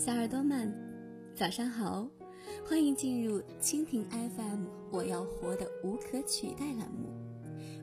小耳朵们，早上好！欢迎进入蜻蜓 FM，我要活的无可取代栏目。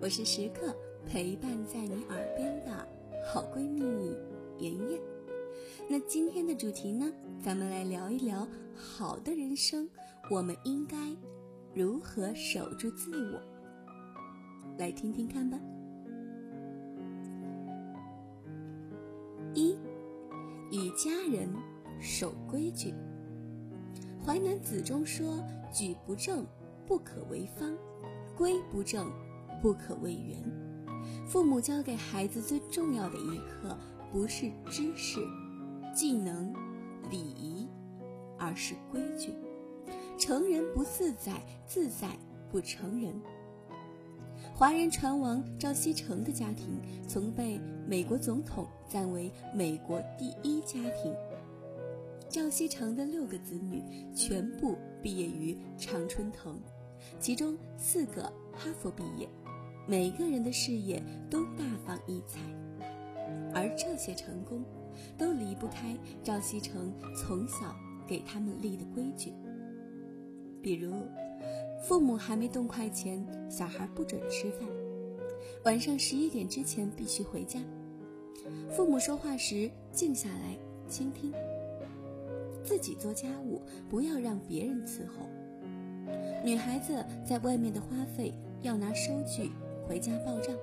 我是时刻陪伴在你耳边的好闺蜜妍妍。那今天的主题呢，咱们来聊一聊好的人生，我们应该如何守住自我？来听听看吧。一，与家人。守规矩，《淮南子》中说：“矩不正，不可为方；规不正，不可为圆。”父母教给孩子最重要的一课，不是知识、技能、礼仪，而是规矩。成人不自在，自在不成人。华人船王赵锡成的家庭，曾被美国总统赞为美国第一家庭。赵锡成的六个子女全部毕业于常春藤，其中四个哈佛毕业，每个人的事业都大放异彩。而这些成功，都离不开赵锡成从小给他们立的规矩。比如，父母还没动筷前，小孩不准吃饭；晚上十一点之前必须回家；父母说话时静下来倾听。自己做家务，不要让别人伺候。女孩子在外面的花费要拿收据回家报账。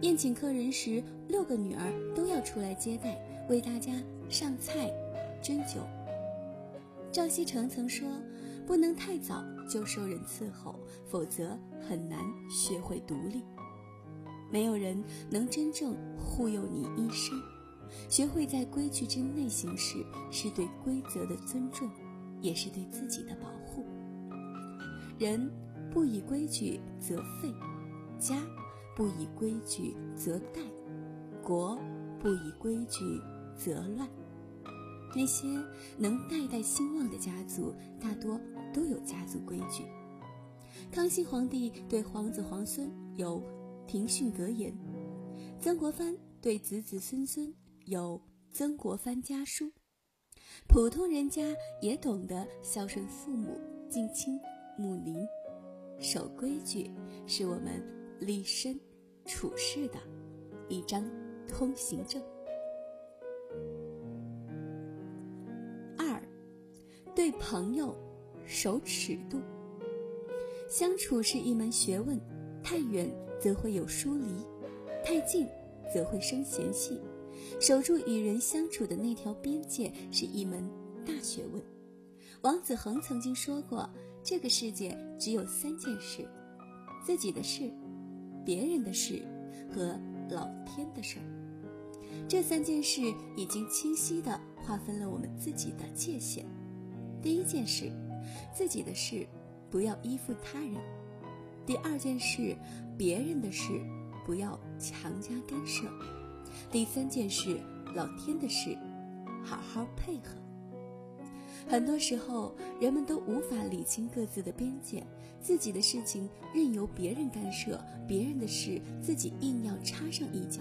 宴请客人时，六个女儿都要出来接待，为大家上菜、斟酒。赵锡成曾说：“不能太早就受人伺候，否则很难学会独立。没有人能真正护佑你一生。”学会在规矩之内行事，是对规则的尊重，也是对自己的保护。人不以规矩则废，家不以规矩则殆，国不以规矩则乱。那些能代代兴旺的家族，大多都有家族规矩。康熙皇帝对皇子皇孙有庭训格言，曾国藩对子子孙孙。有曾国藩家书，普通人家也懂得孝顺父母、敬亲睦邻、守规矩，是我们立身处世的一张通行证。二，对朋友守尺度。相处是一门学问，太远则会有疏离，太近则会生嫌隙。守住与人相处的那条边界是一门大学问。王子恒曾经说过：“这个世界只有三件事，自己的事、别人的事和老天的事。这三件事已经清晰地划分了我们自己的界限。第一件事，自己的事不要依附他人；第二件事，别人的事不要强加干涉。”第三件事，老天的事，好好配合。很多时候，人们都无法理清各自的边界，自己的事情任由别人干涉，别人的事自己硬要插上一脚。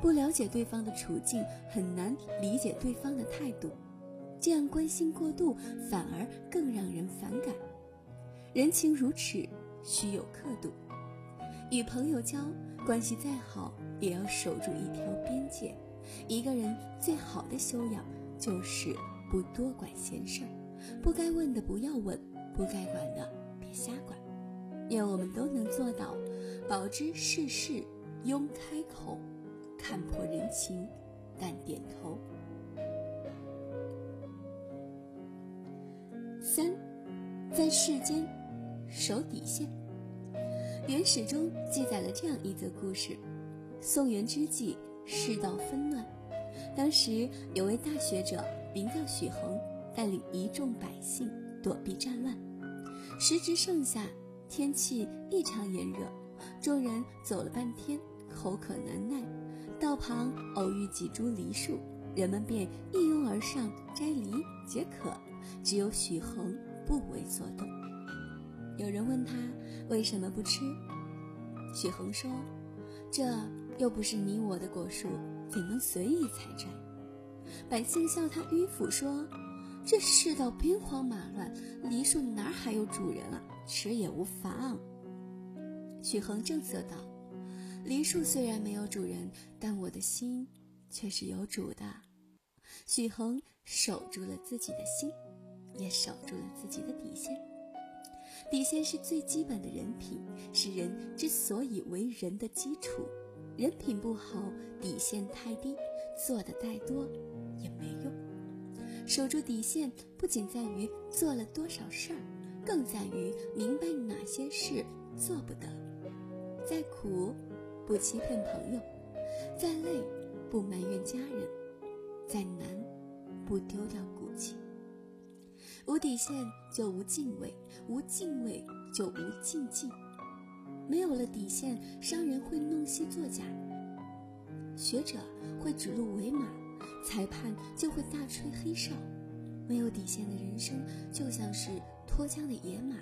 不了解对方的处境，很难理解对方的态度。这样关心过度，反而更让人反感。人情如尺，须有刻度。与朋友交，关系再好。也要守住一条边界。一个人最好的修养，就是不多管闲事儿，不该问的不要问，不该管的别瞎管。愿我们都能做到，保知世事庸开口，看破人情淡点头。三，在世间守底线。原始中记载了这样一则故事。宋元之际，世道纷乱。当时有位大学者，名叫许衡，带领一众百姓躲避战乱。时值盛夏，天气异常炎热，众人走了半天，口渴难耐。道旁偶遇几株梨树，人们便一拥而上摘梨解渴。只有许衡不为所动。有人问他为什么不吃，许衡说：“这。”又不是你我的果树，怎能随意采摘？百姓笑他迂腐，说：“这世道兵荒马乱，梨树哪还有主人啊？吃也无妨。”许衡正色道：“梨树虽然没有主人，但我的心却是有主的。”许衡守住了自己的心，也守住了自己的底线。底线是最基本的人品，是人之所以为人的基础。人品不好，底线太低，做的再多也没用。守住底线，不仅在于做了多少事儿，更在于明白哪些事做不得。再苦，不欺骗朋友；再累，不埋怨家人；再难，不丢掉骨气。无底线就无敬畏，无敬畏就无禁忌。没有了底线，商人会弄虚作假，学者会指鹿为马，裁判就会大吹黑哨。没有底线的人生，就像是脱缰的野马，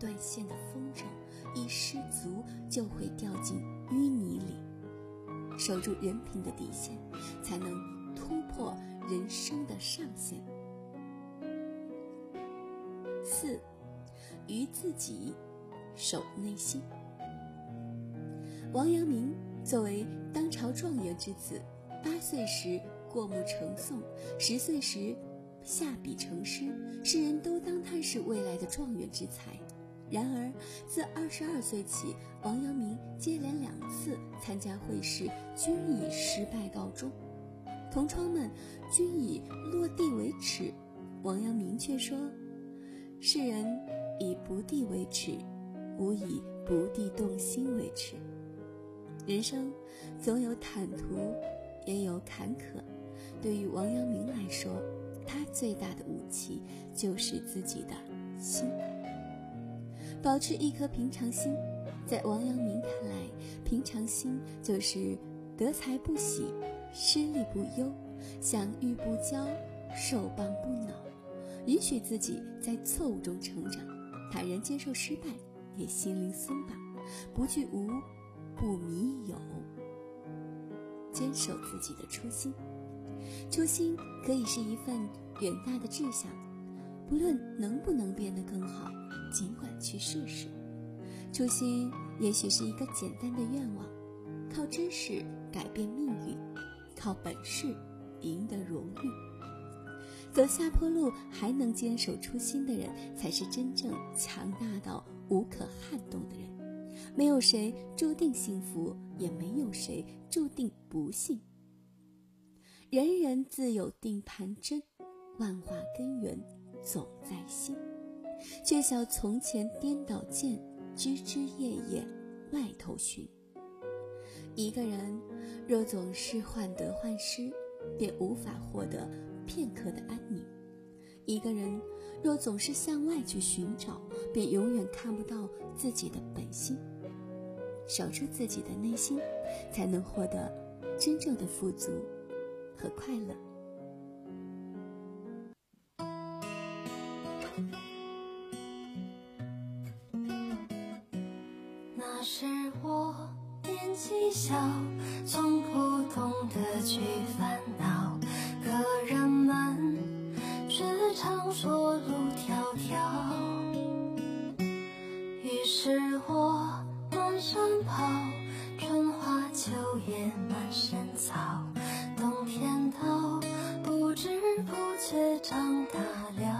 断线的风筝，一失足就会掉进淤泥里。守住人品的底线，才能突破人生的上限。四，于自己守内心。王阳明作为当朝状元之子，八岁时过目成诵，十岁时下笔成诗，世人都当他是未来的状元之才。然而，自二十二岁起，王阳明接连两次参加会试，均以失败告终。同窗们均以落地为耻，王阳明却说：“世人以不第为耻，吾以不第动心为耻。”人生总有坦途，也有坎坷。对于王阳明来说，他最大的武器就是自己的心。保持一颗平常心，在王阳明看来，平常心就是得财不喜，失利不忧，享誉不骄，受谤不恼，允许自己在错误中成长，坦然接受失败，也心灵松绑，不惧无。不迷有，坚守自己的初心。初心可以是一份远大的志向，不论能不能变得更好，尽管去试试。初心也许是一个简单的愿望，靠知识改变命运，靠本事赢得荣誉。走下坡路还能坚守初心的人，才是真正强大到无可撼动的人。没有谁注定幸福，也没有谁注定不幸。人人自有定盘针，万化根源总在心。却笑从前颠倒见，枝枝叶叶外头寻。一个人若总是患得患失，便无法获得片刻的安宁。一个人若总是向外去寻找，便永远看不到自己的本心。守住自己的内心，才能获得真正的富足和快乐。那时我年纪小，从不懂得去烦恼，可人们却常说叶满山草，冬天到，不知不觉长大了。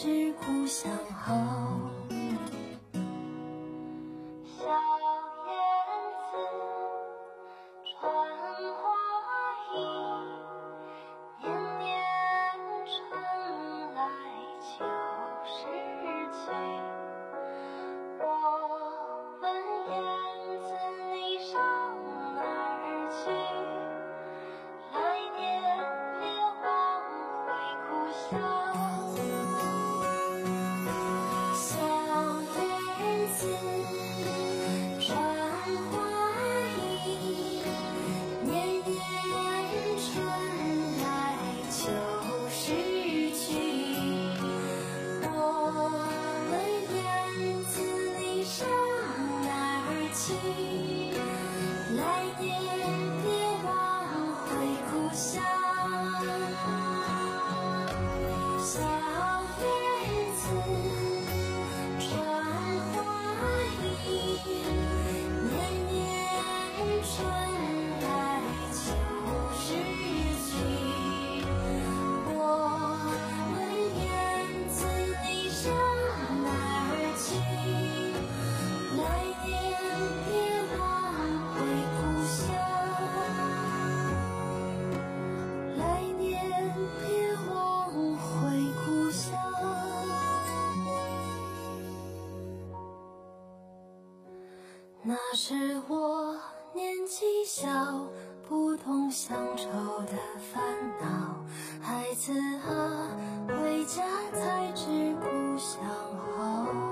是故乡好。那时我年纪小不懂乡愁的烦恼孩子啊回家才知故乡好